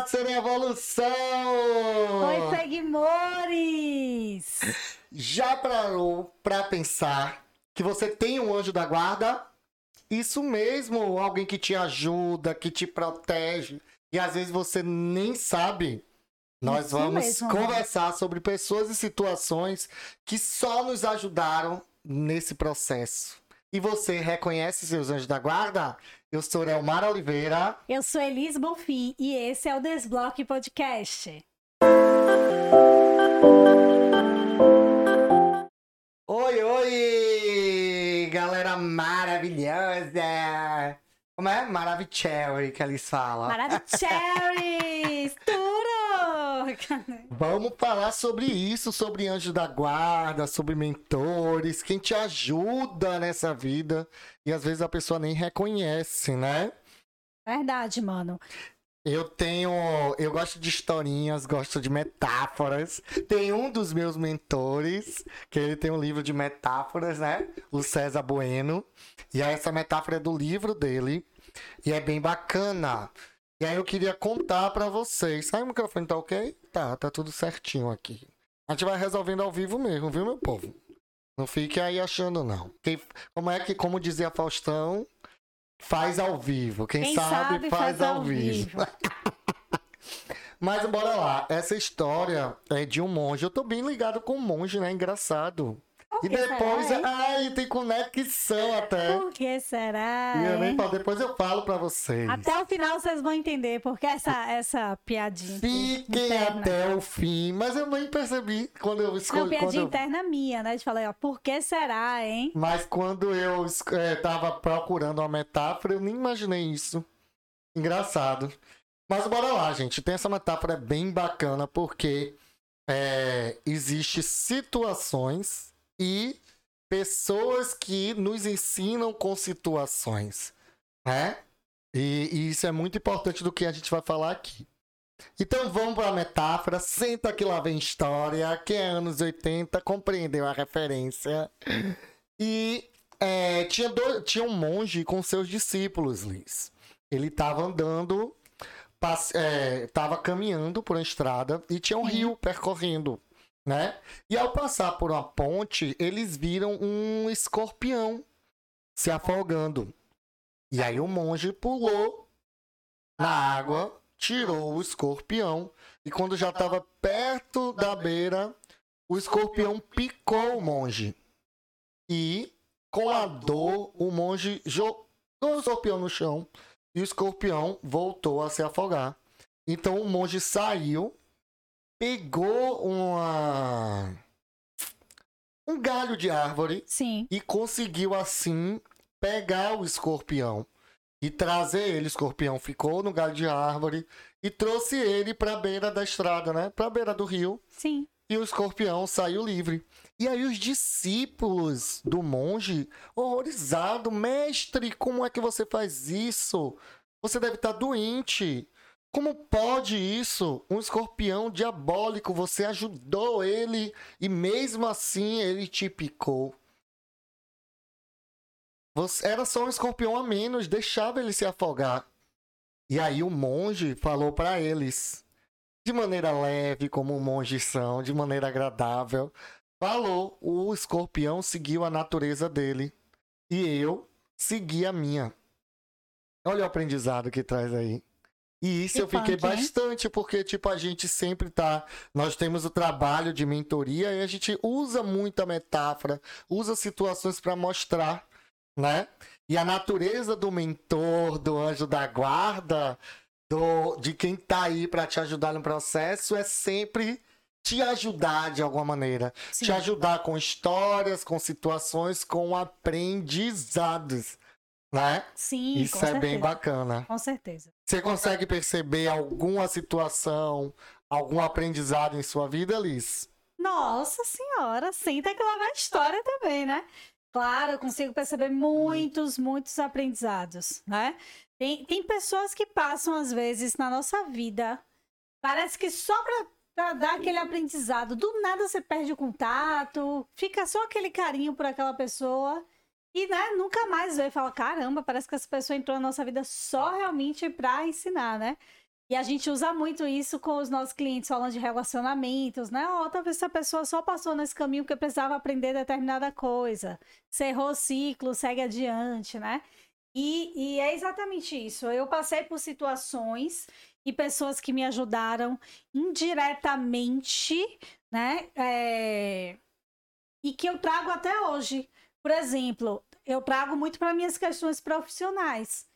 Pássaro Evolução! Oi, Seguimores! Já parou pra pensar que você tem um anjo da guarda? Isso mesmo, alguém que te ajuda, que te protege. E às vezes você nem sabe. Nós Isso vamos mesmo, conversar sobre pessoas e situações que só nos ajudaram nesse processo. E você reconhece seus anjos da guarda? Eu sou Elmar Oliveira. Eu sou Elis Bonfim e esse é o Desbloque Podcast. Oi, oi, galera maravilhosa. Como é? Maravicherry que eles falam. Maravilhas! Vamos falar sobre isso, sobre anjo da guarda, sobre mentores, quem te ajuda nessa vida. E às vezes a pessoa nem reconhece, né? Verdade, mano. Eu tenho. Eu gosto de historinhas, gosto de metáforas. Tem um dos meus mentores, que ele tem um livro de metáforas, né? O César Bueno. E essa metáfora é do livro dele. E é bem bacana. E aí eu queria contar pra vocês. Aí o microfone tá ok? Tá, tá tudo certinho aqui. A gente vai resolvendo ao vivo mesmo, viu, meu povo? Não fique aí achando, não. Quem, como é que, como dizia Faustão, faz ao vivo. Quem, Quem sabe, faz, ao vivo. Mas bora lá. Essa história é de um monge. Eu tô bem ligado com o monge, né? Engraçado. E depois, será, ai, tem conexão até. Por que será? E eu nem falo, depois eu falo pra vocês. Até o final vocês vão entender porque essa, essa piadinha. Fiquem interna. até o fim. Mas eu nem percebi quando eu escolhi. Quando piadinha eu... interna minha, né? De falar, ó, por que será, hein? Mas quando eu eh, tava procurando uma metáfora, eu nem imaginei isso. Engraçado. Mas bora lá, gente. Tem essa metáfora bem bacana porque é, existe situações e pessoas que nos ensinam com situações, né? E, e isso é muito importante do que a gente vai falar aqui. Então vamos para a metáfora. Senta que lá vem história. Quem é anos 80 compreendeu a referência. E é, tinha, dois- tinha um monge com seus discípulos, Liz. Ele estava andando, passe- é, caminhando por uma estrada e tinha um rio percorrendo, né? E ao passar por uma ponte, eles viram um escorpião se afogando. E aí o monge pulou na água, tirou o escorpião e quando já estava perto da beira, o escorpião picou o monge. E, com a dor, o monge jogou o escorpião no chão e o escorpião voltou a se afogar. Então o monge saiu, pegou uma um galho de árvore Sim. e conseguiu assim pegar o escorpião e trazer ele. O escorpião ficou no galho de árvore e trouxe ele para a beira da estrada, né? Para a beira do rio Sim. e o escorpião saiu livre. E aí os discípulos do monge, horrorizados, mestre, como é que você faz isso? Você deve estar doente. Como pode isso? Um escorpião diabólico, você ajudou ele e mesmo assim ele te picou. Você- era só um escorpião a menos, deixava ele se afogar. E aí o monge falou para eles: de maneira leve, como monges são, de maneira agradável. Falou, o escorpião seguiu a natureza dele e eu segui a minha. Olha o aprendizado que traz aí. E isso Que eu fiquei punk, hein? bastante, porque, tipo, a gente sempre tá. Nós temos o trabalho de mentoria e a gente usa muita metáfora, usa situações para mostrar, né? E a natureza do mentor, do anjo da guarda, do, de quem tá aí para te ajudar no processo é sempre te ajudar de alguma maneira. Sim. Te ajudar com histórias, com situações, com aprendizados, né? Sim, Isso é bem certeza. bacana. Com certeza. Você consegue perceber alguma situação, algum aprendizado em sua vida, Liz? Nossa senhora, senta que lá vai a história também, né? Claro, eu consigo perceber muitos, muitos aprendizados, né? Tem, tem pessoas que passam, às vezes, na nossa vida, parece que só pra dar aquele aprendizado. Do nada você perde o contato, fica só aquele carinho por aquela pessoa e, né, nunca mais vê e fala: caramba, parece que essa pessoa entrou na nossa vida só realmente pra ensinar, né? E a gente usa muito isso com os nossos clientes, falando de relacionamentos, né? Ou talvez essa pessoa só passou nesse caminho porque precisava aprender determinada coisa. Cerrou o ciclo, segue adiante, né? E, e é exatamente isso. Eu passei por situações e pessoas que me ajudaram indiretamente, né? É... E que eu trago até hoje. Por exemplo, eu trago muito para minhas questões profissionais.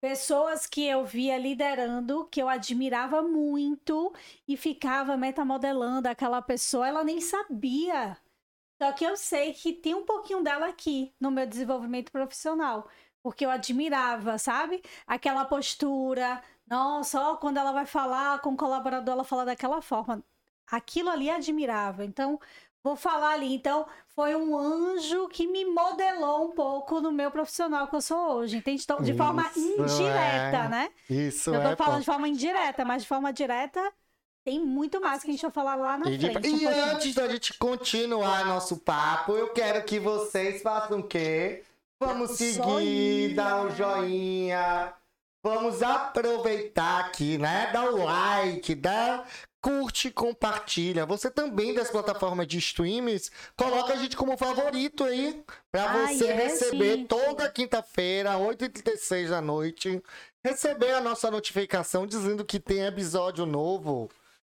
Pessoas que eu via liderando, que eu admirava muito e ficava metamodelando aquela pessoa, ela nem sabia. Só que eu sei que tem um pouquinho dela aqui no meu desenvolvimento profissional, porque eu admirava, sabe? Aquela postura, nossa, ó, quando ela vai falar com o colaborador, ela fala daquela forma. Aquilo ali admirável. Então, vou falar ali. Então, foi um anjo que me modelou um pouco no meu profissional que eu sou hoje, entende? Então, de Isso forma indireta, é. né? Isso eu tô é. falando pô. de forma indireta, mas de forma direta tem muito mais que a gente vai falar lá na E, de- frente. um e antes da gente continuar nosso papo, eu quero que vocês façam o quê? Vamos Um seguir, joinha. dar um joinha. Vamos aproveitar aqui, né? Dá o like, dá curte, compartilha. Você também das plataformas de streams, coloca a gente como favorito aí, Ai, você é, receber sim. toda quinta-feira, 8h36 da noite, receber a nossa notificação dizendo que tem episódio novo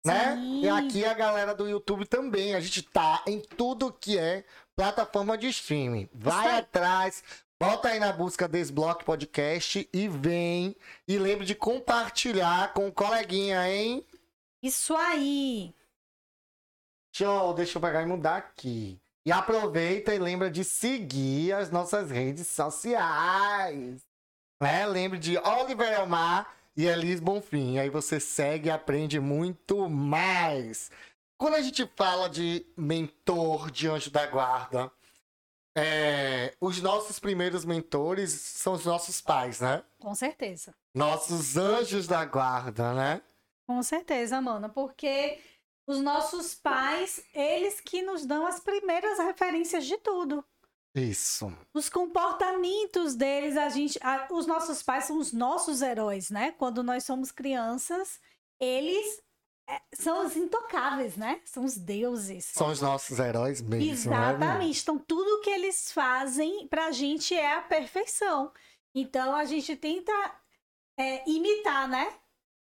né? Sim. E aqui a galera do YouTube também. A gente tá em tudo que é plataforma de streaming. Vai aí. atrás, bota aí na busca Desbloque Podcast e vem. E lembre de compartilhar com o coleguinha, hein? Isso aí. Show, deixa eu pegar e mudar aqui. E aproveita e lembra de seguir as nossas redes sociais. Né? Lembre de Oliver Elmar e Elis Bonfim. Aí você segue e aprende muito mais. Quando a gente fala de mentor de anjo da guarda, é, os nossos primeiros mentores são os nossos pais, né? Com certeza. Nossos anjos da guarda, né? Com certeza, mano, porque os nossos pais, eles que nos dão as primeiras referências de tudo. Isso. Os comportamentos deles, a gente, a- os nossos pais são os nossos heróis, né? Quando nós somos crianças, eles são os intocáveis, né? São os deuses. São os nossos heróis mesmo. né, Exatamente. Então, tudo que eles fazem pra gente é a perfeição. Então, a gente tenta é, imitar, né?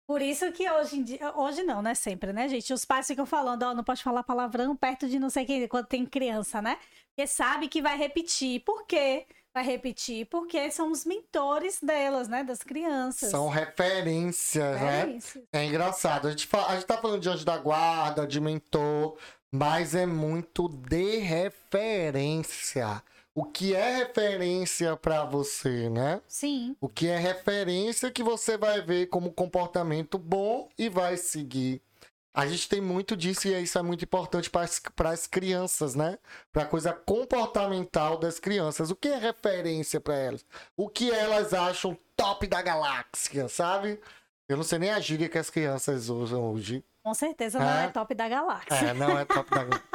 Por isso que hoje em dia. Hoje não, né? Sempre, né, gente? Os pais ficam falando, ó, não pode falar palavrão perto de não sei quem, quando tem criança, né? Porque sabe que vai repetir. Por quê? Vai repetir porque são os mentores delas, né? Das crianças. São referências, né? isso. É engraçado. A gente, fa- a gente tá falando de anjo da guarda, de mentor, mas é muito de referência. O que é referência pra você, né? Sim. O que é referência que você vai ver como comportamento bom e vai seguir. A gente tem muito disso e isso é muito importante para as crianças, né? Para a coisa comportamental das crianças. O que é referência para elas? O que elas acham top da galáxia, sabe? Eu não sei nem a gíria que as crianças usam hoje. Com certeza não É. é top da galáxia. É, não é top da galáxia.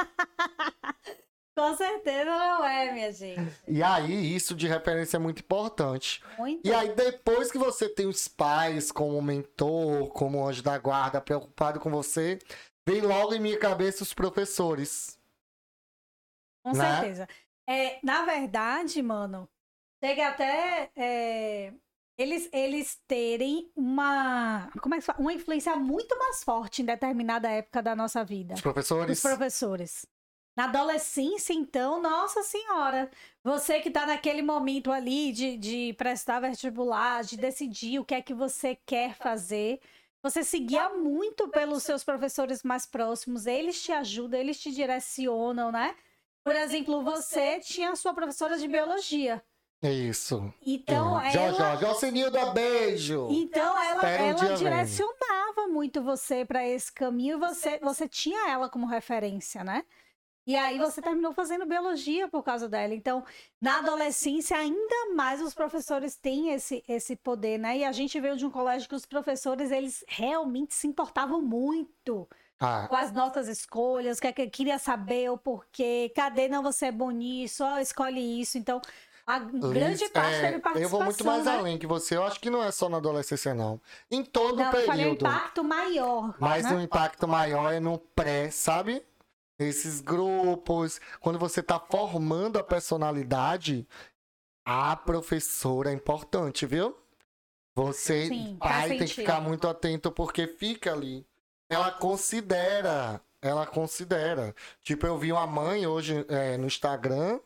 Com certeza não é, minha gente. E aí, isso de referência é muito importante. Muito. E aí, depois que você tem os pais como mentor, como anjo da guarda, preocupado com você, vem logo em minha cabeça os professores. Com né? certeza. É, na verdade, mano, chega até é, eles, eles terem uma, como é que fala? uma influência muito mais forte em determinada época da nossa vida. Os Os professores. Na adolescência, então, nossa senhora, você que tá naquele momento ali de, de prestar vestibular, de decidir o que é que você quer fazer, você seguia muito pelos seus professores mais próximos, eles te ajudam, eles te direcionam, né? Por exemplo, você tinha a sua professora de biologia. É isso. Então, É. Ela, já, já, Senilda, beijo! então ela, Espera ela direcionava muito você para esse caminho e você, você tinha ela como referência, né? E aí você terminou fazendo biologia por causa dela. Então, na adolescência, ainda mais os professores têm esse, esse poder, né? E a gente veio de um colégio que os professores, eles realmente se importavam muito Ah, com as nossas escolhas, que, que queria saber o porquê, cadê não você é bom nisso, ó, escolhe isso. Então, A grande parte é, teve participação. Eu vou muito mais né? além que você. Eu acho que não é só na adolescência, não. Em todo Não, o eu falei um período. impacto maior. Mas né? o impacto maior é no pré, sabe? Esses grupos. Quando você tá formando a personalidade, a professora é importante, viu? Você, Sim, pai, tem que ficar muito atento porque fica ali. Ela considera. Ela considera. Tipo, eu vi uma mãe hoje é, no Instagram.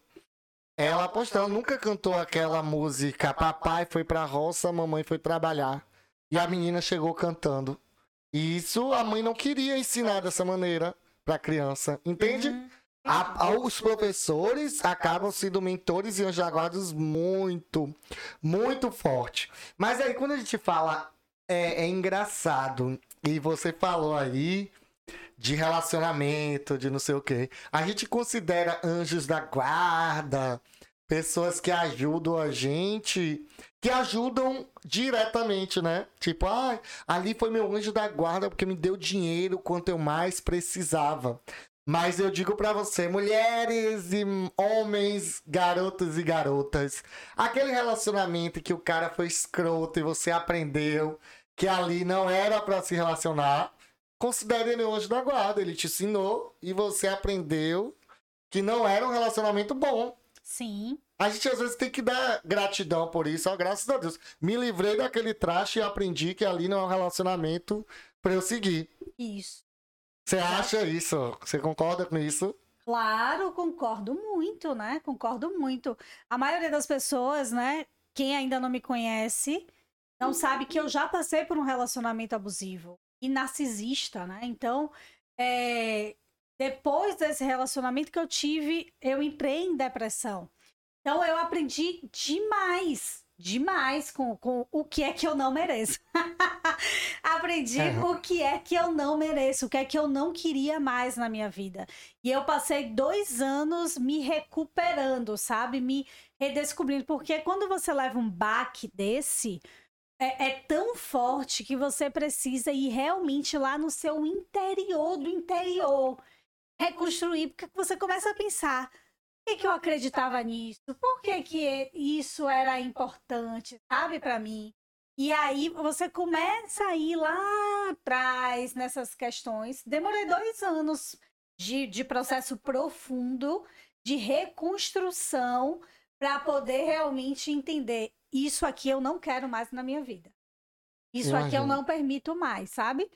Ela postando, nunca cantou aquela música Papai foi pra roça, mamãe foi trabalhar. E a menina chegou cantando. E isso a mãe não queria ensinar dessa maneira pra criança, entende? Uhum. A- a- os professores acabam sendo mentores e anjos muito, muito forte. Mas aí quando a gente fala, é, é engraçado, e você falou aí de relacionamento, de não sei o quê. A gente considera anjos da guarda, pessoas que ajudam a gente, que ajudam diretamente, né? Tipo, ah, ali foi meu anjo da guarda porque me deu dinheiro quanto eu mais precisava. Mas eu digo pra você, mulheres e homens, garotos e garotas, aquele relacionamento que o cara foi escroto e você aprendeu que ali não era pra se relacionar, considere ele anjo da guarda. Ele te ensinou e você aprendeu que não era um relacionamento bom. Sim. A gente às vezes tem que dar gratidão por isso, ó, graças a Deus. Me livrei daquele traste e aprendi que ali não é um relacionamento pra eu seguir. Isso. Você acha isso? Você concorda com isso? Claro, concordo muito, né? Concordo muito. A maioria das pessoas, né? Quem ainda não me conhece, não sabe que eu já passei por um relacionamento abusivo e narcisista, né? Então, é, depois desse relacionamento que eu tive, eu entrei em depressão. Então, eu aprendi demais, demais com, com o que é que eu não mereço. aprendi Uhum. o que é que eu não mereço, o que é que eu não queria mais na minha vida. E eu passei dois anos me recuperando, sabe? Me redescobrindo. Porque quando você leva um baque desse, é, é tão forte que você precisa ir realmente lá no seu interior do interior. Reconstruir, porque você começa a pensar. Por que, que eu acreditava nisso? Por que, que isso era importante, sabe, para mim? E aí você começa a ir lá atrás nessas questões. Demorei dois anos de, de processo profundo de reconstrução para poder realmente entender isso aqui eu não quero mais na minha vida. Isso aqui eu não permito mais, sabe?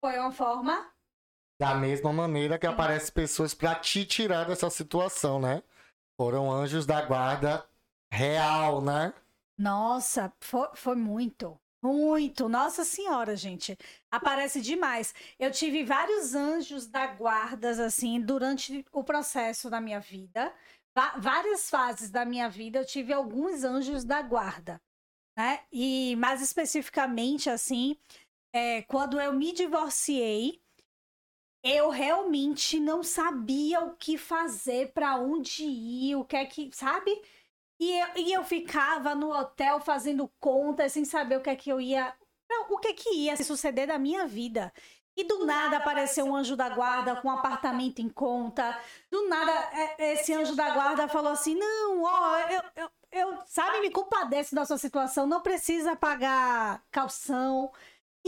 Foi uma forma. Da mesma maneira que aparecem pessoas pra te tirar dessa situação, né? Foram anjos da guarda real, né? Nossa, foi, foi muito. Muito. Nossa Senhora, gente. Aparece demais. Eu tive vários anjos da guardas, assim, durante o processo da minha vida. Várias fases da minha vida, eu tive alguns anjos da guarda, né? E mais especificamente, assim, é, quando eu me divorciei, eu realmente não sabia o que fazer, para onde ir, o que é que, sabe? E eu, e eu ficava no hotel fazendo contas sem saber o que é que eu ia. O que é que ia suceder da minha vida. E do nada apareceu um anjo da guarda com um apartamento em conta. Do nada, é, esse anjo da guarda falou assim: não, ó, eu, eu, eu sabe, me compadeço da sua situação, não precisa pagar calção.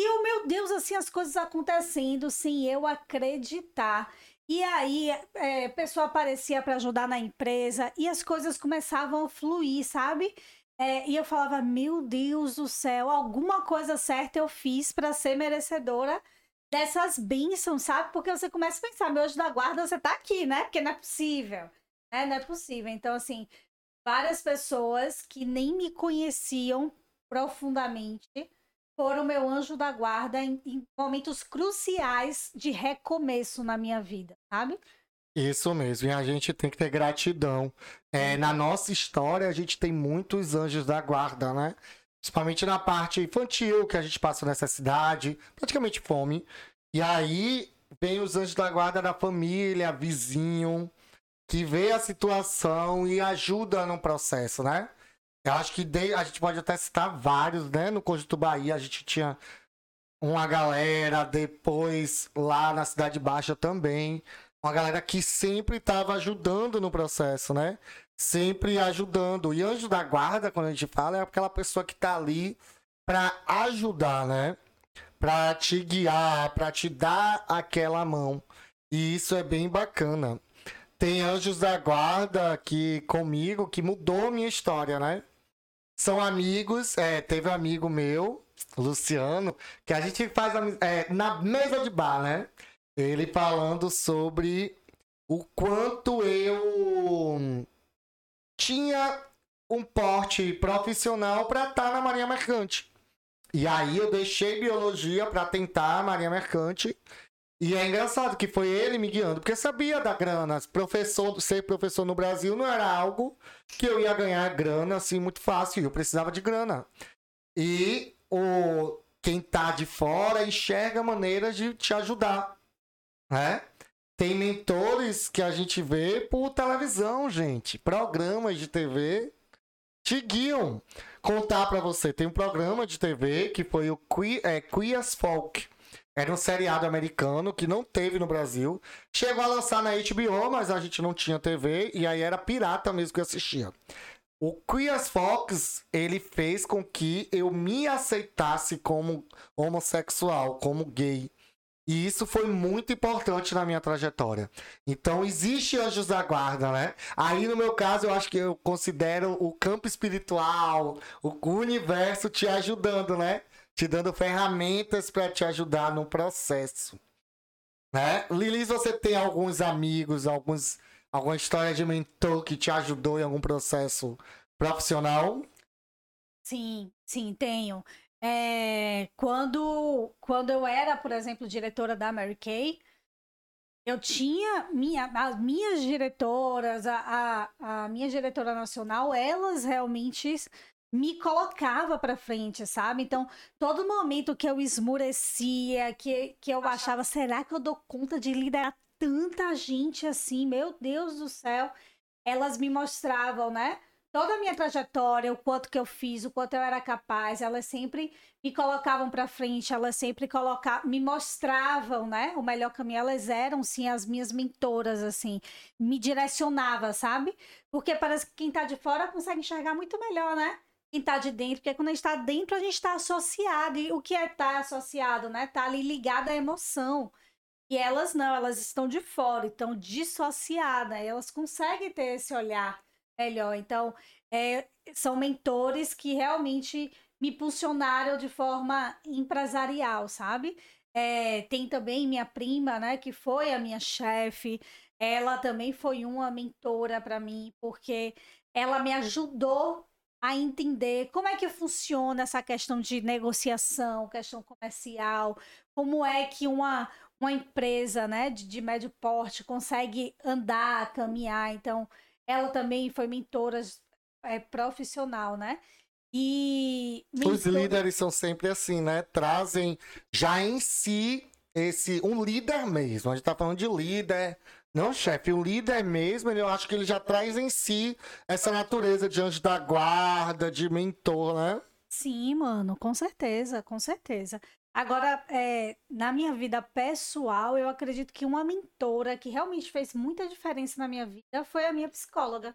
E o meu Deus, assim, as coisas acontecendo sem eu acreditar. E aí, é, pessoa aparecia para ajudar na empresa e as coisas começavam a fluir, sabe? É, e eu falava, meu Deus do céu, alguma coisa certa eu fiz para ser merecedora dessas bênçãos, sabe? Porque você começa a pensar, meu anjo da guarda, você tá aqui, né? Porque não é possível, né? Não é possível. Então, assim, várias pessoas que nem me conheciam profundamente foram meu anjo da guarda em, em momentos cruciais de recomeço na minha vida, sabe? Isso mesmo, e a gente tem que ter gratidão. É, na nossa história, a gente tem muitos anjos da guarda, né? Principalmente na parte infantil, que a gente passa nessa cidade, praticamente fome. E aí vem os anjos da guarda da família, vizinho, que vê a situação e ajuda no processo, né? Eu acho que de- a gente pode até citar vários, né? No Conjunto Bahia a gente tinha uma galera, depois lá na Cidade Baixa também, uma galera que sempre estava ajudando no processo, né? Sempre ajudando. E anjo da guarda, quando a gente fala, é aquela pessoa que tá ali para ajudar, né? Para te guiar, para te dar aquela mão. E isso é bem bacana. Tem anjos da guarda aqui comigo que mudou minha história, né? São amigos, é, teve um amigo meu, Luciano, que a gente faz é, na mesa de bar, né? Ele falando sobre o quanto eu tinha um porte profissional para estar na Marinha Mercante. E aí eu deixei biologia para tentar a Marinha Mercante. E é engraçado que foi ele me guiando, porque sabia da grana. Professor, ser professor no Brasil não era algo que eu ia ganhar grana assim muito fácil. Eu precisava de grana. E o quem tá de fora enxerga maneiras de te ajudar, né? Tem mentores que a gente vê por televisão, gente. Programas de TV te guiam. Contar para você, tem um programa de TV que foi o Que, é, Queer as Folk. Era um seriado americano que não teve no Brasil. Chegou a lançar na HBO, mas a gente não tinha TV e aí era pirata mesmo que eu assistia. O Queer as Fox, ele fez com que eu me aceitasse como homossexual, como gay. E isso foi muito importante na minha trajetória. Então, existe anjos da guarda, né? Aí, no meu caso, eu acho que eu considero o campo espiritual, o universo te ajudando, né? Te dando ferramentas para te ajudar no processo. Né? Lilis, você tem alguns amigos, alguns, alguma história de mentor que te ajudou em algum processo profissional? Sim, sim, tenho. É, quando, quando eu era, por exemplo, diretora da Mary Kay, eu tinha minha, as minhas diretoras, a, a, a minha diretora nacional, elas realmente me colocava para frente, sabe? Então, todo momento que eu esmurecia, que, que eu achava, será que eu dou conta de liderar tanta gente assim? Meu Deus do céu. Elas me mostravam, né? toda a minha trajetória, o quanto que eu fiz, o quanto eu era capaz, elas sempre me colocavam para frente, elas sempre colocavam, me mostravam, né, o melhor caminho. Elas eram sim as minhas mentoras assim, me direcionava, sabe? Porque parece que quem tá de fora consegue enxergar muito melhor, né? Quem tá de dentro, porque quando a gente tá dentro, a gente tá associado. E o que é estar tá associado, né? Tá ali ligado à emoção. E elas não, elas estão de fora, estão dissociadas, elas conseguem ter esse olhar melhor. Então, é, são mentores que realmente me impulsionaram de forma empresarial, sabe? É, tem também minha prima, né, que foi a minha chefe. Ela também foi uma mentora para mim, porque ela me ajudou a entender como é que funciona essa questão de negociação, questão comercial, como é que uma, uma empresa né, de, de médio porte consegue andar, caminhar. Então, ela também foi mentora é, profissional, né? E os líderes são sempre assim, né? Trazem já em si esse um líder mesmo. A gente tá falando de líder, não chefe, o líder mesmo. Eu acho que ele já traz em si essa natureza de anjo da guarda, de mentor, né? Sim, mano, com certeza, com certeza. Agora, é, na minha vida pessoal, eu acredito que uma mentora que realmente fez muita diferença na minha vida foi a minha psicóloga.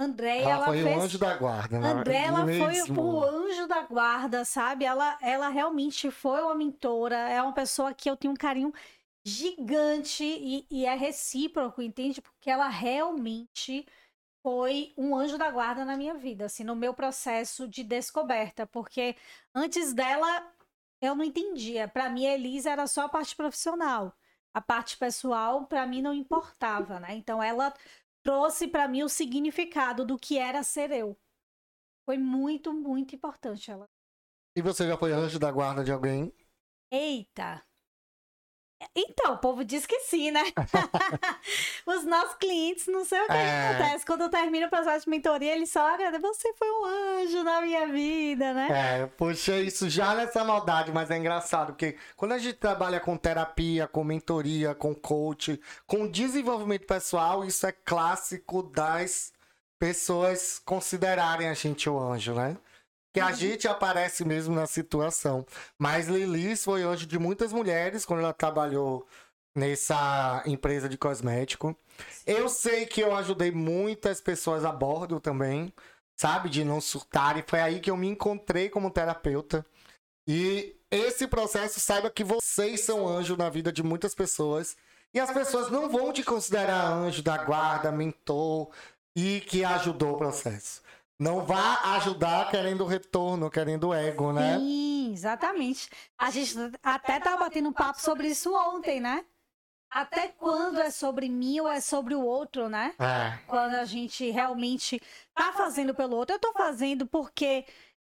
André, ela, ela foi fez... o anjo da guarda, né? André, ela mesmo. foi o anjo da guarda, sabe? Ela, ela realmente foi uma mentora, é uma pessoa que eu tenho um carinho gigante e, e é recíproco, entende? Porque ela realmente foi um anjo da guarda na minha vida, assim, no meu processo de descoberta, porque antes dela eu não entendia. Para mim, a Elisa era só a parte profissional. A parte pessoal, para mim, não importava, né? Então, ela trouxe para mim o significado do que era ser eu. Foi muito, muito importante ela. E você já foi anjo da guarda de alguém? Eita! Então, o povo diz que sim, né? Os nossos clientes, não sei o que, é... acontece. Quando termina o processo de mentoria, eles só, olha, você foi um anjo na minha vida, né? É, puxa, isso já nessa maldade, mas é engraçado, porque quando a gente trabalha com terapia, com mentoria, com coach, com desenvolvimento pessoal, isso é clássico das pessoas considerarem a gente o anjo, né? Que a gente aparece mesmo na situação. Mas Lilis foi anjo de muitas mulheres quando ela trabalhou nessa empresa de cosmético. Eu sei que eu ajudei muitas pessoas a bordo também, sabe? De não surtar. E foi aí que eu me encontrei como terapeuta. E esse processo, saiba que vocês são anjo na vida de muitas pessoas. E as pessoas não vão te considerar anjo da guarda, mentor e que ajudou o processo. Não vá ajudar querendo retorno, querendo ego, né? Sim, exatamente. A gente até tava batendo um papo sobre isso ontem, né? Até quando é sobre mim ou é sobre o outro, né? É. Quando a gente realmente tá fazendo pelo outro, eu tô fazendo porque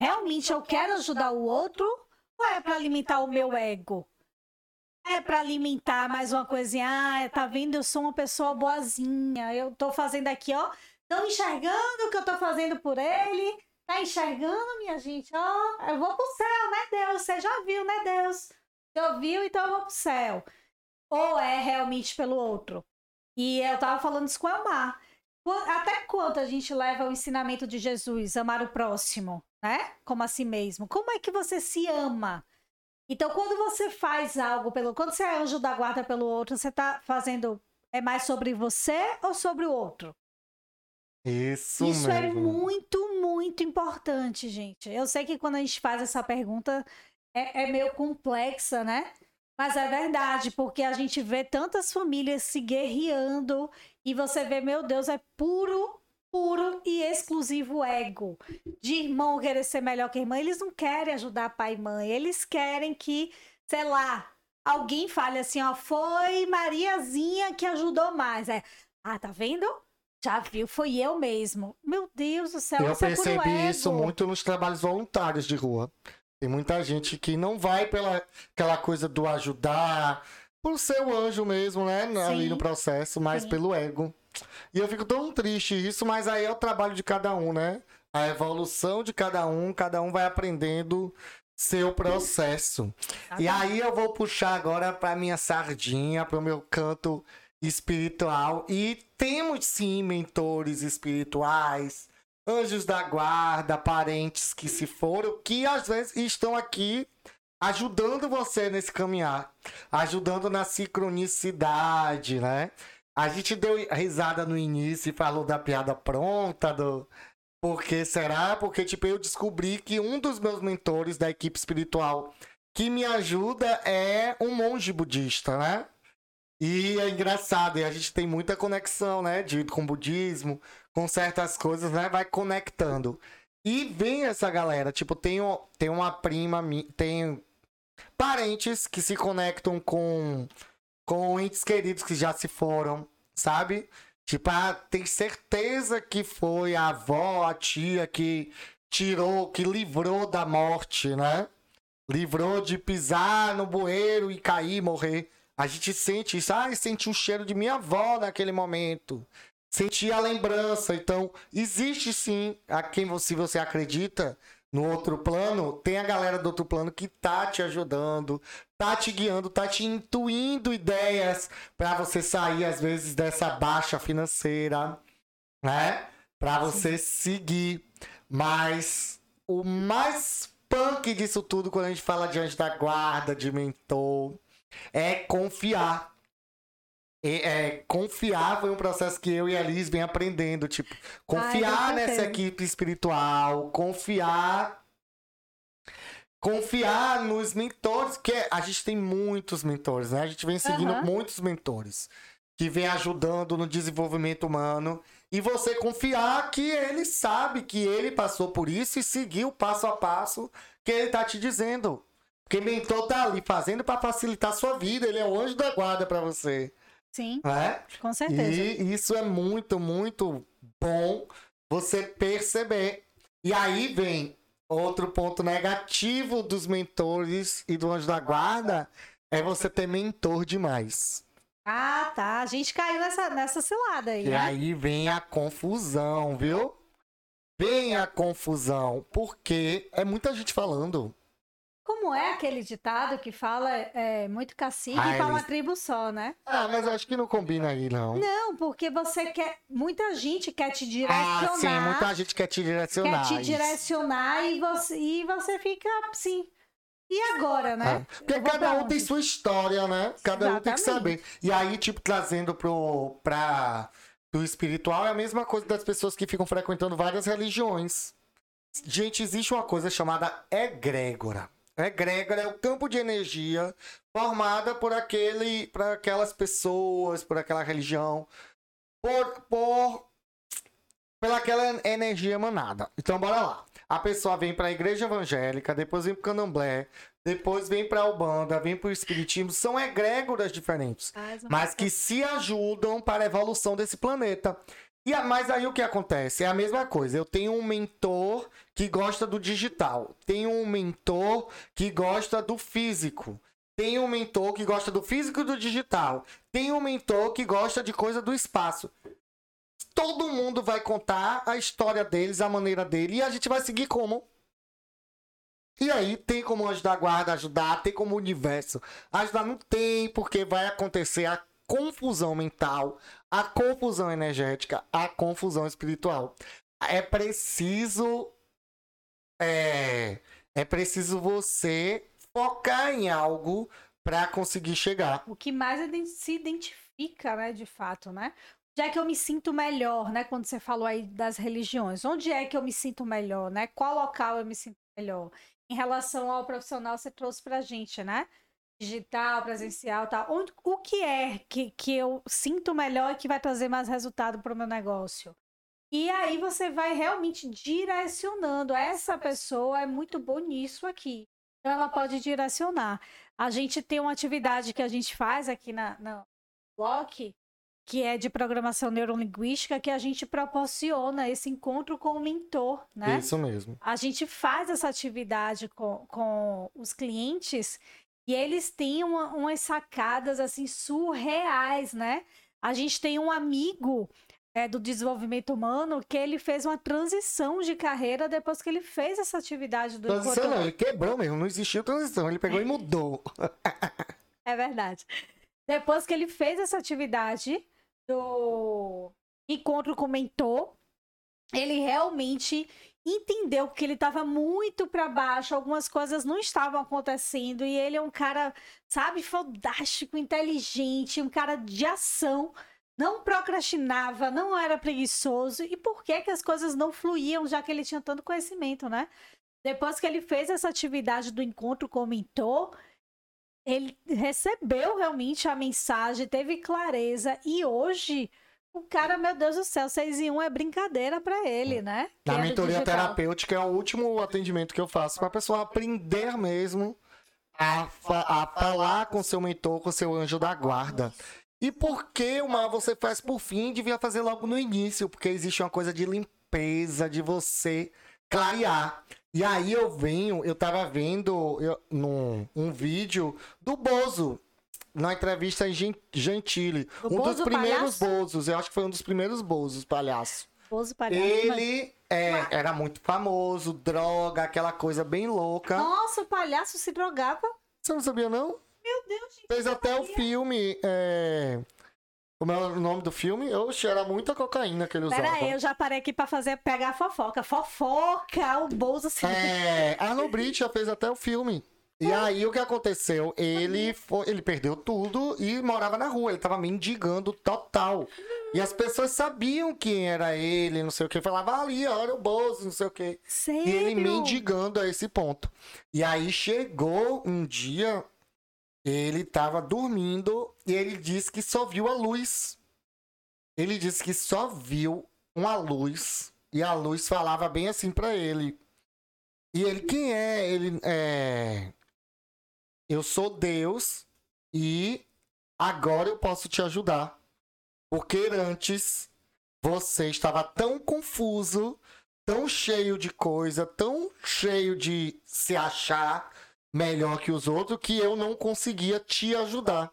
realmente eu quero ajudar o outro ou é para alimentar o meu ego? É para alimentar mais uma coisinha, ah, tá vendo? Eu sou uma pessoa boazinha. Eu tô fazendo aqui, ó, Estão enxergando o que eu tô fazendo por ele? Tá enxergando, minha gente? Ó, oh, eu vou pro céu, né, Deus? Você já viu, né, Deus? Você ouviu, então eu vou pro céu. Ou é realmente pelo outro? E eu tava falando isso com Amar. Até quanto a gente leva o ensinamento de Jesus, amar o próximo, né? Como a si mesmo. Como é que você se ama? Então, quando você faz algo pelo. Quando você é anjo da guarda pelo outro, você tá fazendo. É mais sobre você ou sobre o outro? Isso, Isso é mesmo. é muito, muito importante, gente. Eu sei que quando a gente faz essa pergunta é, é meio complexa, né? Mas é verdade, porque a gente vê tantas famílias se guerreando e você vê, meu Deus, é puro, puro e exclusivo ego. De irmão querer ser melhor que irmã. Eles não querem ajudar pai e mãe, eles querem que, sei lá, alguém fale assim, ó, foi Mariazinha que ajudou mais. É, ah, tá vendo? Já viu, foi eu mesmo. Meu Deus do céu, Eu é percebi isso muito nos trabalhos voluntários de rua. Tem muita gente que não vai pela aquela coisa do ajudar, por ser o anjo mesmo, né? Sim, ali no processo, mas sim. pelo ego. E eu fico tão triste isso, mas aí é o trabalho de cada um, né? A evolução de cada um, cada um vai aprendendo seu processo. E aí eu vou puxar agora para minha sardinha, para o meu canto espiritual. E temos sim mentores espirituais, anjos da guarda, parentes que se foram, que às vezes estão aqui ajudando você nesse caminhar, ajudando na sincronicidade, né? A gente deu risada no início e falou da piada pronta, do porque será? Porque tipo eu descobri que um dos meus mentores da equipe espiritual que me ajuda é um monge budista, né? E é engraçado, e a gente tem muita conexão, né? De, com o budismo, com certas coisas, né? Vai conectando. E vem essa galera, tipo, tem, tem uma prima, tem parentes que se conectam com, com entes queridos que já se foram, sabe? Tipo, ah, tem certeza que foi a avó, a tia que tirou, que livrou da morte, né? Livrou de pisar no bueiro e cair, morrer. A gente sente isso. Ah, senti o cheiro de minha avó naquele momento. Senti a lembrança. Então, existe sim, a quem você, você acredita no outro plano, tem a galera do outro plano que tá te ajudando, tá te guiando, tá te intuindo ideias para você sair às vezes dessa baixa financeira, né? Para você seguir. Mas o mais punk disso tudo quando a gente fala diante da guarda, de mentor, é confiar. É, é, confiar foi um processo que eu e a Liz vem aprendendo. Tipo, confiar Ai, nessa equipe espiritual, confiar. Confiar nos mentores, que a gente tem muitos mentores, né? A gente vem seguindo uhum. muitos mentores que vem ajudando no desenvolvimento humano. E você confiar que ele sabe que ele passou por isso e seguiu passo a passo que ele tá te dizendo. Porque mentor tá ali fazendo para facilitar a sua vida. Ele é o anjo da guarda para você. Sim. É? Com certeza. E isso é muito, muito bom você perceber. E aí vem outro ponto negativo dos mentores e do anjo da guarda é você ter mentor demais. Ah, tá. A gente caiu nessa, nessa cilada aí. E né? aí vem a confusão, viu? Vem a confusão. Porque é muita gente falando. Como é aquele ditado que fala é, muito cacique ah, e fala eles... uma tribo só, né? Ah, mas acho que não combina aí, não. Não, porque você quer. Muita gente quer te direcionar. Ah, sim, muita gente quer te direcionar. Quer te direcionar e você, e você fica assim. E agora, né? É. Porque cada um tem sua história, né? Cada Exatamente. um tem que saber. E aí, tipo, trazendo pro, pra, do espiritual, é a mesma coisa das pessoas que ficam frequentando várias religiões. Gente, existe uma coisa chamada egrégora. Egrégora é o campo de energia formada por aquele, por aquelas pessoas, por aquela religião, por, por pela aquela energia emanada. Então, bora lá. A pessoa vem para a igreja evangélica, depois vem para o candomblé, depois vem para a Ubanda, vem para o espiritismo. São egrégoras diferentes, mas que se ajudam para a evolução desse planeta. E a, mas aí o que acontece? É a mesma coisa. Eu tenho um mentor que gosta do digital, tenho um mentor que gosta do físico. Tem um mentor que gosta do físico e do digital. Tem um mentor que gosta de coisa do espaço todo mundo vai contar a história deles, a maneira dele, e a gente vai seguir como. E aí, tem como ajudar guarda, ajudar, tem como o universo ajudar? Não tem, porque vai acontecer a confusão mental, a confusão energética, a confusão espiritual. É preciso. É, é preciso você focar em algo para conseguir chegar. O que mais se identifica, né, de fato, né? Onde é que eu me sinto melhor, né? Quando você falou aí das religiões, onde é que eu me sinto melhor, né? Qual local eu me sinto melhor? Em relação ao profissional, você trouxe pra gente, né? Digital, presencial, tal. Onde, o que é que, que eu sinto melhor e que vai trazer mais resultado para o meu negócio? E aí você vai realmente direcionando. Essa pessoa é muito boa nisso aqui. Então ela pode direcionar. A gente tem uma atividade que a gente faz aqui na, na Block, que é de programação neurolinguística, que a gente proporciona esse encontro com o mentor, né? Isso mesmo. A gente faz essa atividade com, com os clientes e eles têm uma, umas sacadas assim surreais, né? A gente tem um amigo é, do desenvolvimento humano que ele fez uma transição de carreira depois que ele fez essa atividade do Transição não, ele quebrou mesmo, não existiu transição, ele pegou e mudou. é verdade. Depois que ele fez essa atividade, do encontro com o mentor, ele realmente entendeu que ele estava muito para baixo, algumas coisas não estavam acontecendo e ele é um cara, sabe, fantástico, inteligente, um cara de ação, não procrastinava, não era preguiçoso. E por que que as coisas não fluíam, já que ele tinha tanto conhecimento, né? Depois que ele fez essa atividade do encontro com o mentor, ele recebeu realmente a mensagem, teve clareza e hoje o cara, meu Deus do céu, 6 em 1 é brincadeira para ele, né? Na mentoria terapêutica é o último atendimento que eu faço para a pessoa aprender mesmo a, a falar com seu mentor, com seu anjo da guarda. E por que uma você faz por fim, devia fazer logo no início, porque existe uma coisa de limpeza, de você clarear. E aí eu venho, eu tava vendo eu, num, um vídeo do Bozo, na entrevista em Gentili. O um Bozo dos primeiros palhaço? Bozos, eu acho que foi um dos primeiros Bozos, palhaço. Bozo palhaço. Ele é, era muito famoso, droga, aquela coisa bem louca. Nossa, o palhaço se drogava? Você não sabia, não? Meu Deus, gente. Fez até o filme. É... Como é o nome do filme? Oxe, era muita cocaína que ele usava. Pera aí, eu já parei aqui pra fazer, pegar a fofoca. Fofoca, o bolso assim. É, Arnold Brit já fez até o filme. E é. aí o que aconteceu? Ele foi, ele perdeu tudo e morava na rua. Ele tava mendigando total. E as pessoas sabiam quem era ele, não sei o que. Falava ali, olha o bolso, não sei o que. Sério? E ele mendigando a esse ponto. E aí chegou um dia ele estava dormindo e ele disse que só viu a luz. Ele disse que só viu uma luz e a luz falava bem assim para ele. E ele, quem é? Ele é. Eu sou Deus e agora eu posso te ajudar. Porque antes você estava tão confuso, tão cheio de coisa, tão cheio de se achar melhor que os outros que eu não conseguia te ajudar.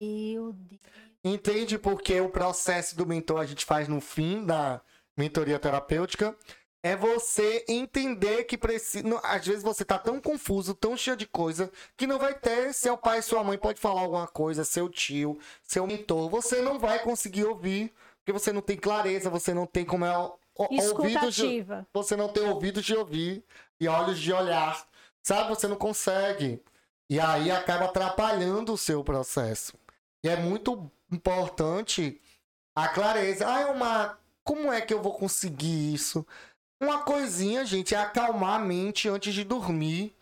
Meu Deus. Entende porque o processo do mentor a gente faz no fim da mentoria terapêutica é você entender que precisa. Às vezes você tá tão confuso, tão cheio de coisa, que não vai ter. Seu pai, sua mãe pode falar alguma coisa, seu tio, seu mentor. Você não vai conseguir ouvir, porque você não tem clareza, você não tem como é. Ouvidos de, você não tem ouvidos de ouvir e olhos de olhar Sabe? Você não consegue. E aí acaba atrapalhando o seu processo. E é muito importante a clareza. Ah, é uma. Como é que eu vou conseguir isso? Uma coisinha, gente, é acalmar a mente antes de dormir.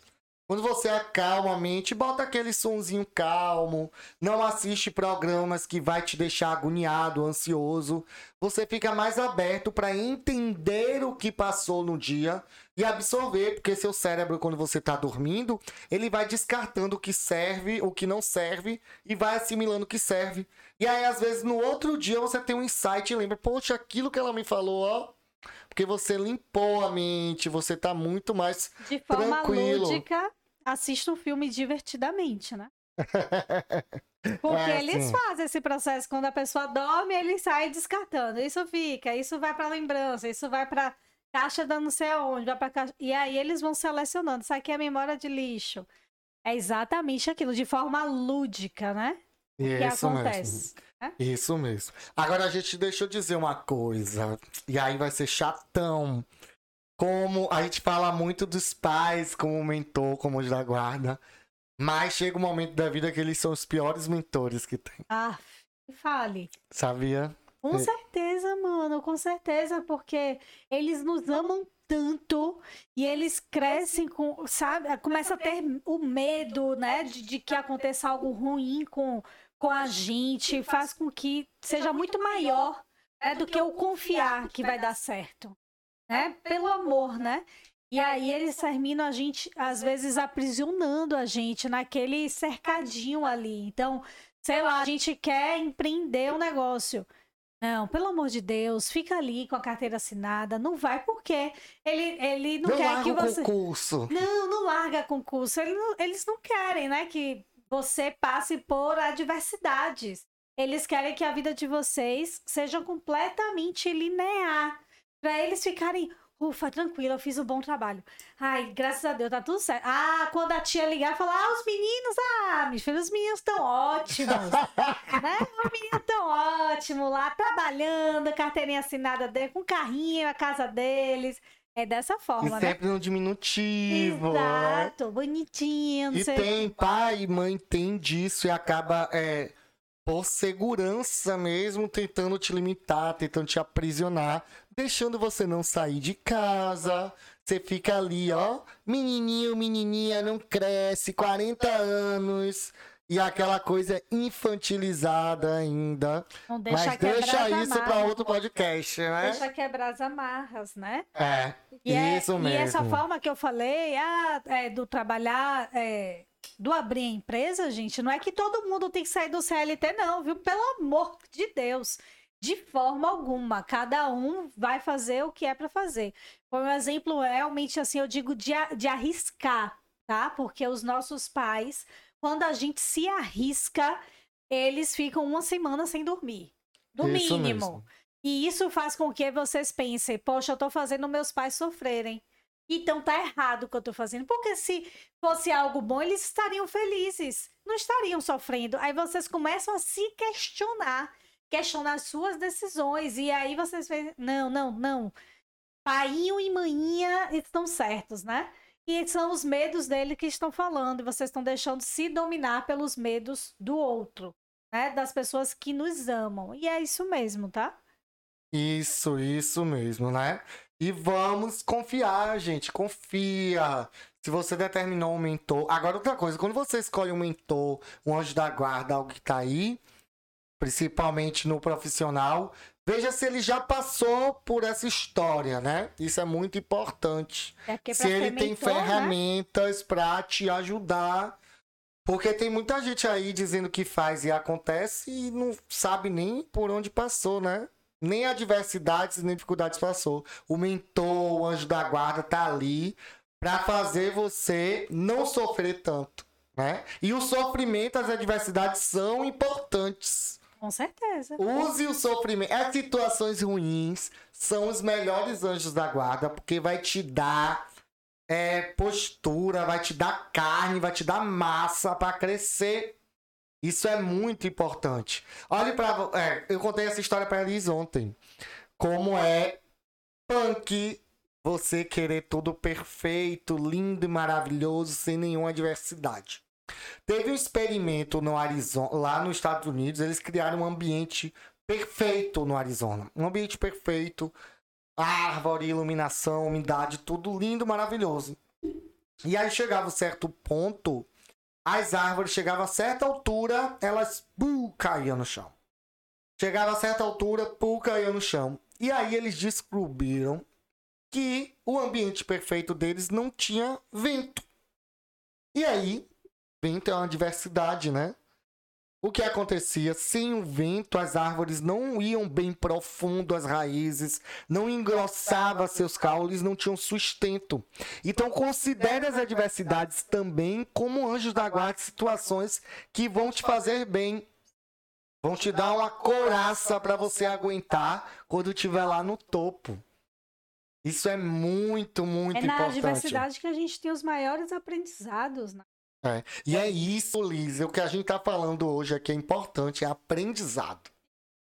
Quando você acalma a mente, bota aquele sonzinho calmo, não assiste programas que vai te deixar agoniado, ansioso. Você fica mais aberto para entender o que passou no dia e absorver, porque seu cérebro quando você está dormindo, ele vai descartando o que serve, o que não serve e vai assimilando o que serve. E aí às vezes no outro dia você tem um insight e lembra, poxa, aquilo que ela me falou, ó, porque você limpou a mente, você tá muito mais De forma tranquilo. lúdica, assista um filme divertidamente, né? Porque É, eles sim. fazem esse processo quando a pessoa dorme, eles saem descartando. Isso fica, isso vai pra lembrança, isso vai pra caixa da não sei aonde, vai pra caixa. E aí eles vão selecionando. Isso aqui é memória de lixo. É exatamente aquilo, de forma lúdica, né? que Isso mesmo. acontece. né? Isso mesmo. Agora a gente deixa eu dizer uma coisa, e aí vai ser chatão. Como a gente fala muito dos pais como mentor, como anjo da guarda, mas chega um momento da vida que eles são os piores mentores que tem. Ah, fale. Sabia? Com É. certeza, mano, com certeza, porque eles nos amam tanto e eles crescem com, sabe, começa a ter o medo, né, de, de que aconteça algo ruim com, com a gente, faz com que seja muito maior né, do que o confiar que vai dar certo, né, pelo amor, né? E aí eles terminam a gente, às vezes, aprisionando a gente naquele cercadinho ali. Então, sei lá, a gente quer empreender um negócio. Não, pelo amor de Deus, fica ali com a carteira assinada. Não vai porque ele, ele não, Não quer larga que você. concurso. Não, não larga concurso. Eles não, eles não querem, né, que você passe por adversidades. Eles querem que a vida de vocês seja completamente linear. Para eles ficarem, ufa, tranquilo, eu fiz um bom trabalho. Ai, graças a Deus, tá tudo certo. Ah, quando a tia ligar e falar, ah, os meninos, ah, meus filhos, os meninos estão ótimos. né? Os meninos estão ótimos lá, trabalhando, carteirinha assinada dele, com carrinho, a casa deles. É dessa E forma, né? sempre no diminutivo. né? Exato, bonitinho, não E sei. tem pai e mãe tem disso e acaba é, por segurança mesmo tentando te limitar, tentando te aprisionar, deixando você não sair de casa. Você fica ali, ó, menininho, menininha, não cresce, 40 anos. E aquela coisa infantilizada ainda. Não deixa Mas deixa isso amarras. outro podcast, né? Deixa quebrar as amarras, né? É, E, é- isso e mesmo. essa forma que eu falei, ah, é, do trabalhar, é, do abrir a empresa, gente, não é que todo mundo tem que sair do CLT, não, viu? Pelo amor de Deus. De forma alguma. Cada um vai fazer o que é para fazer. Foi um exemplo realmente assim, eu digo de, de arriscar, tá? Porque os nossos pais, quando a gente se arrisca, eles ficam uma semana sem dormir. No Isso mínimo. mesmo. E isso faz com que vocês pensem, poxa, eu tô fazendo meus pais sofrerem. Então tá errado o que eu tô fazendo. Porque se fosse algo bom, eles estariam felizes. Não estariam sofrendo. Aí vocês começam a se questionar. Questionar as suas decisões. E aí vocês veem, não, não, não. Paiinho e maninha estão certos, né? E são os medos dele que estão falando. E vocês estão deixando se dominar pelos medos do outro. Né? Das pessoas que nos amam. E é isso mesmo, tá? Isso, isso mesmo, né? E vamos confiar, gente. Confia. Se você determinou um mentor. Agora, outra coisa, quando você escolhe um mentor, um anjo da guarda, algo que tá aí, principalmente no profissional, veja se ele já passou por essa história, né? Isso é muito importante. É se ele tem mentor, né? ferramentas pra te ajudar. Porque tem muita gente aí dizendo que faz e acontece e não sabe nem por onde passou, né? Nem adversidades, nem dificuldades passou. O mentor, o anjo da guarda tá ali pra fazer você não sofrer tanto, né? E o sofrimento, as adversidades são importantes. Com certeza. Use o sofrimento. As situações ruins são os melhores anjos da guarda, porque vai te dar é, postura, vai te dar carne, vai te dar massa para crescer. Isso é muito importante. Olhe para. É, eu contei essa história para eles ontem. Como é punk você querer tudo perfeito, lindo e maravilhoso, sem nenhuma adversidade. Teve um experimento no Arizona, lá nos Estados Unidos, eles criaram um ambiente perfeito no Arizona. Um ambiente perfeito, árvore, iluminação, umidade, tudo lindo, maravilhoso. E aí chegava um certo ponto, as árvores chegavam a certa altura, elas buh, caíam no chão. Chegava a certa altura, pum, caía no chão. E aí eles descobriram que o ambiente perfeito deles não tinha vento. E aí, vento é uma diversidade, né? O que acontecia? Sem o vento, as árvores não iam bem profundo as raízes, não engrossava seus caules, não tinham sustento. Então considere as adversidades também como anjos da guarda, situações que vão te fazer bem, Vão te dar uma coraça para você aguentar quando estiver lá no topo. Isso é muito, muito importante. É na diversidade que a gente tem os maiores aprendizados. Né? É. E é isso, Liz. O que a gente está falando hoje aqui é importante, é aprendizado.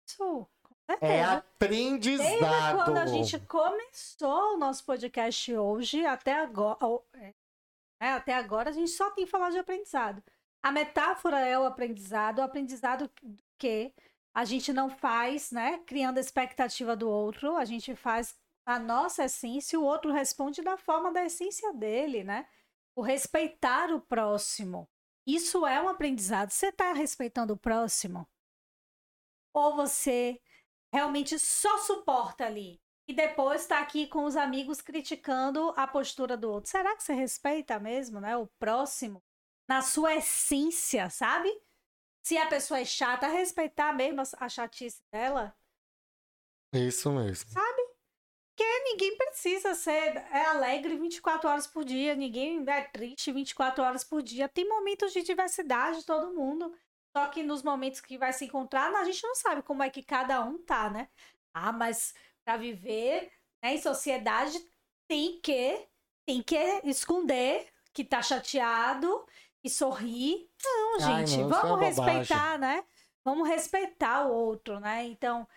Isso, É aprendizado. Desde quando a gente começou o nosso podcast hoje, até agora, é, até agora a gente só tem falado de aprendizado. A metáfora é o aprendizado, o aprendizado que a gente não faz, né, criando a expectativa do outro, a gente faz a nossa essência e o outro responde da forma da essência dele, né? O respeitar o próximo. Isso é um aprendizado. Você está respeitando o próximo? Ou você realmente só suporta ali e depois está aqui com os amigos criticando a postura do outro? Será que você respeita mesmo, né? O próximo na sua essência, sabe? Se a pessoa é chata, respeitar mesmo a chatice dela. Isso mesmo. Sabe? Porque ninguém precisa ser é alegre 24 horas por dia, ninguém é triste 24 horas por dia. Tem momentos de diversidade, todo mundo. Só que nos momentos que vai se encontrar, a gente não sabe como é que cada um tá, né? Ah, mas para viver né, em sociedade tem que tem que esconder que tá chateado e sorrir. Não, gente, Ai, não, vamos é respeitar, né? Vamos respeitar o outro, né? Então,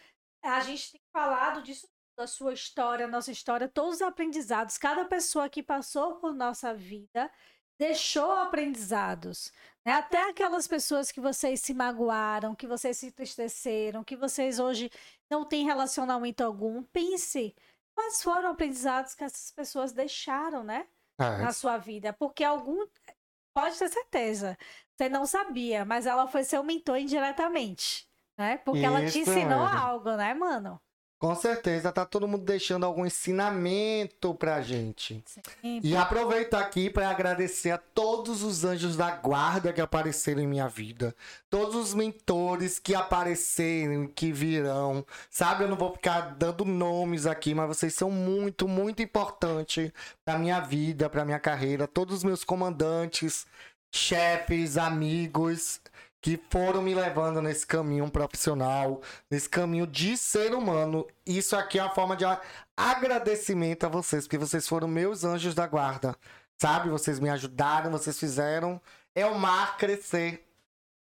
a gente tem falado disso, da sua história, nossa história, todos os aprendizados. Cada pessoa que passou por nossa vida deixou aprendizados. Né? Até aquelas pessoas que vocês se magoaram, que vocês se entristeceram, que vocês hoje não têm relacionamento algum. Pense quais foram aprendizados que essas pessoas deixaram, né? É. Na sua vida. Porque algum, Pode ter certeza. Você não sabia, mas ela foi seu mentor indiretamente, né? Porque ela te ensinou algo, né, mano? Com certeza, tá todo mundo deixando algum ensinamento pra gente. Sim, e aproveitar aqui para agradecer a todos os anjos da guarda que apareceram em minha vida. Todos os mentores que apareceram, que virão. Sabe, eu não vou ficar dando nomes aqui, mas vocês são muito, muito importantes pra minha vida, pra minha carreira. Todos os meus comandantes, chefes, amigos que foram me levando nesse caminho profissional, nesse caminho de ser humano. Isso aqui é uma forma de agradecimento a vocês, porque vocês foram meus anjos da guarda. Sabe? Vocês me ajudaram, vocês fizeram é o mar crescer.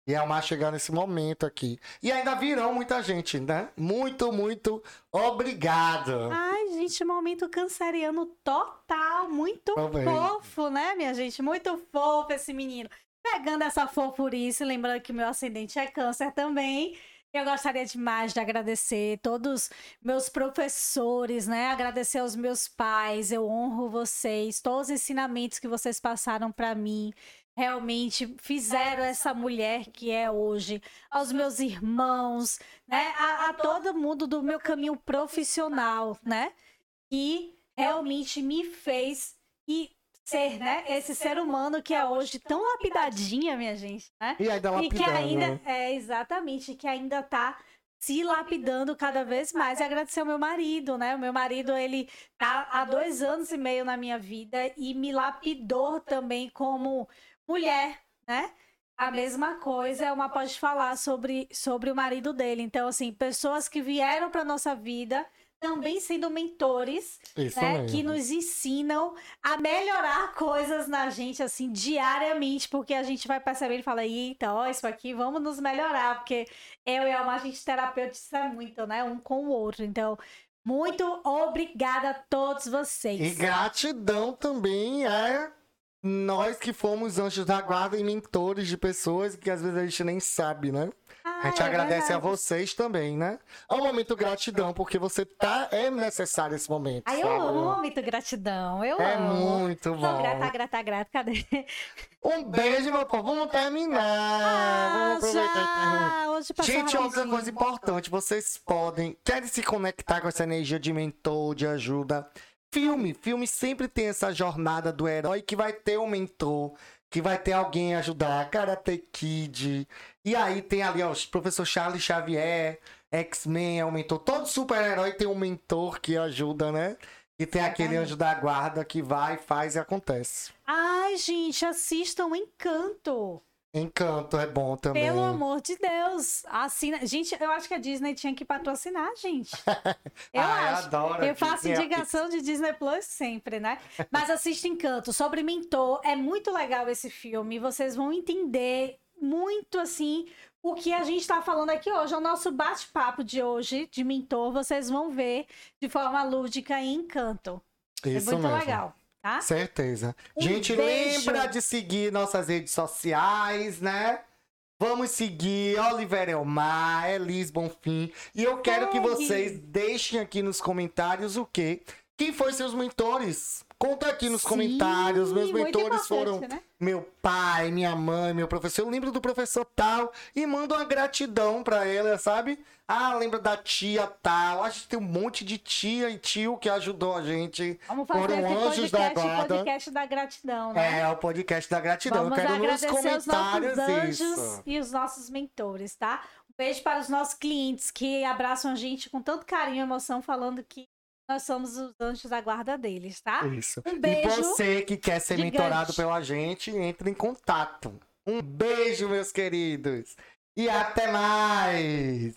E é o mar chegar nesse momento aqui. E ainda virão muita gente, né? Muito, muito obrigado. Ai, gente, momento canceriano total. Muito fofo, né, minha gente? Muito fofo esse menino. Pegando essa fofurice, lembrando que meu ascendente é câncer também. Eu gostaria demais de agradecer todos meus professores, né? Agradecer aos meus pais. Eu honro vocês, todos os ensinamentos que vocês passaram para mim. Realmente fizeram essa mulher que é hoje, aos meus irmãos, né? A, a todo mundo do meu caminho profissional, né? E realmente me fez e ser, né? Esse ser humano que é hoje tão lapidadinha, minha gente, né? E ainda lapidando. E que ainda, é, exatamente, que ainda tá se lapidando cada vez mais e agradecer ao meu marido, né? O meu marido, ele tá há dois anos e meio na minha vida e me lapidou também como mulher, né? A mesma coisa, é uma pode falar sobre, sobre o marido dele. Então, assim, pessoas que vieram para nossa vida também sendo mentores, né, que nos ensinam a melhorar coisas na gente, assim, diariamente, porque a gente vai percebendo e fala, eita, ó, isso aqui, vamos nos melhorar, porque eu e a Alma, a gente terapeutiza muito, né, um com o outro. Então, Muito obrigada a todos vocês. E gratidão também é nós que fomos anjos da guarda e mentores de pessoas que às vezes a gente nem sabe, né? Ah, A gente é agradece verdade. a vocês também, né? É um momento gratidão, porque você tá. É necessário esse momento. Ai, eu amo muito gratidão. Eu É amo. muito Sou bom. grata, grata, grata. Cadê? Um beijo, meu povo. Vamos terminar. Ah, Vamos aproveitar e já. Hoje Gente, outra coisa importante, vocês podem, querem se conectar com essa energia de mentor, de ajuda. Filme, filme sempre tem essa jornada do herói que vai ter um mentor, que vai ter alguém a ajudar, Karate Kid. E aí tem ali, ó, o professor Charles Xavier, X-Men é um mentor. Todo super-herói tem um mentor que ajuda, né? E tem aquele anjo da guarda que vai, faz e acontece. Ai, gente, assistam Encanto. Encanto é bom também. Pelo amor de Deus. Assina. Gente, eu acho que a Disney tinha que patrocinar, gente. Eu Ah, acho. adoro. Eu faço Disney. indicação de Disney Plus sempre, né? Mas assista Encanto. Sobre Mentor, é muito legal esse filme. Vocês vão entender muito, assim, o que a gente está falando aqui hoje. O nosso bate-papo de hoje, de Mentor, vocês vão ver de forma lúdica em Encanto. Isso é muito mesmo. legal, tá? Certeza. Um Gente, beijo. lembra de seguir nossas redes sociais, né? Vamos seguir Oliver Elmar, Elis Bonfim. E eu quero que Segue. vocês deixem aqui nos comentários o quê? Quem foi seus mentores? Conta aqui nos Sim, comentários. Meus mentores foram né? meu pai, minha mãe, meu professor. Eu lembro do professor tal e mando uma gratidão pra ela, sabe? Ah, lembra da tia tal. A gente tem um monte de tia e tio que ajudou a gente. Vamos fazer Foram esse anjos da podcast, guarda. podcast da gratidão, né? É, o podcast da gratidão. Vamos eu quero nos agradecer os comentários nossos anjos isso. e os nossos mentores, tá? Um beijo para os nossos clientes que abraçam a gente com tanto carinho e emoção, falando que nós somos os anjos da guarda deles, tá? Isso. Um E beijo você que quer ser gigante. mentorado pela gente, entre em contato. Um beijo, meus queridos. E até mais!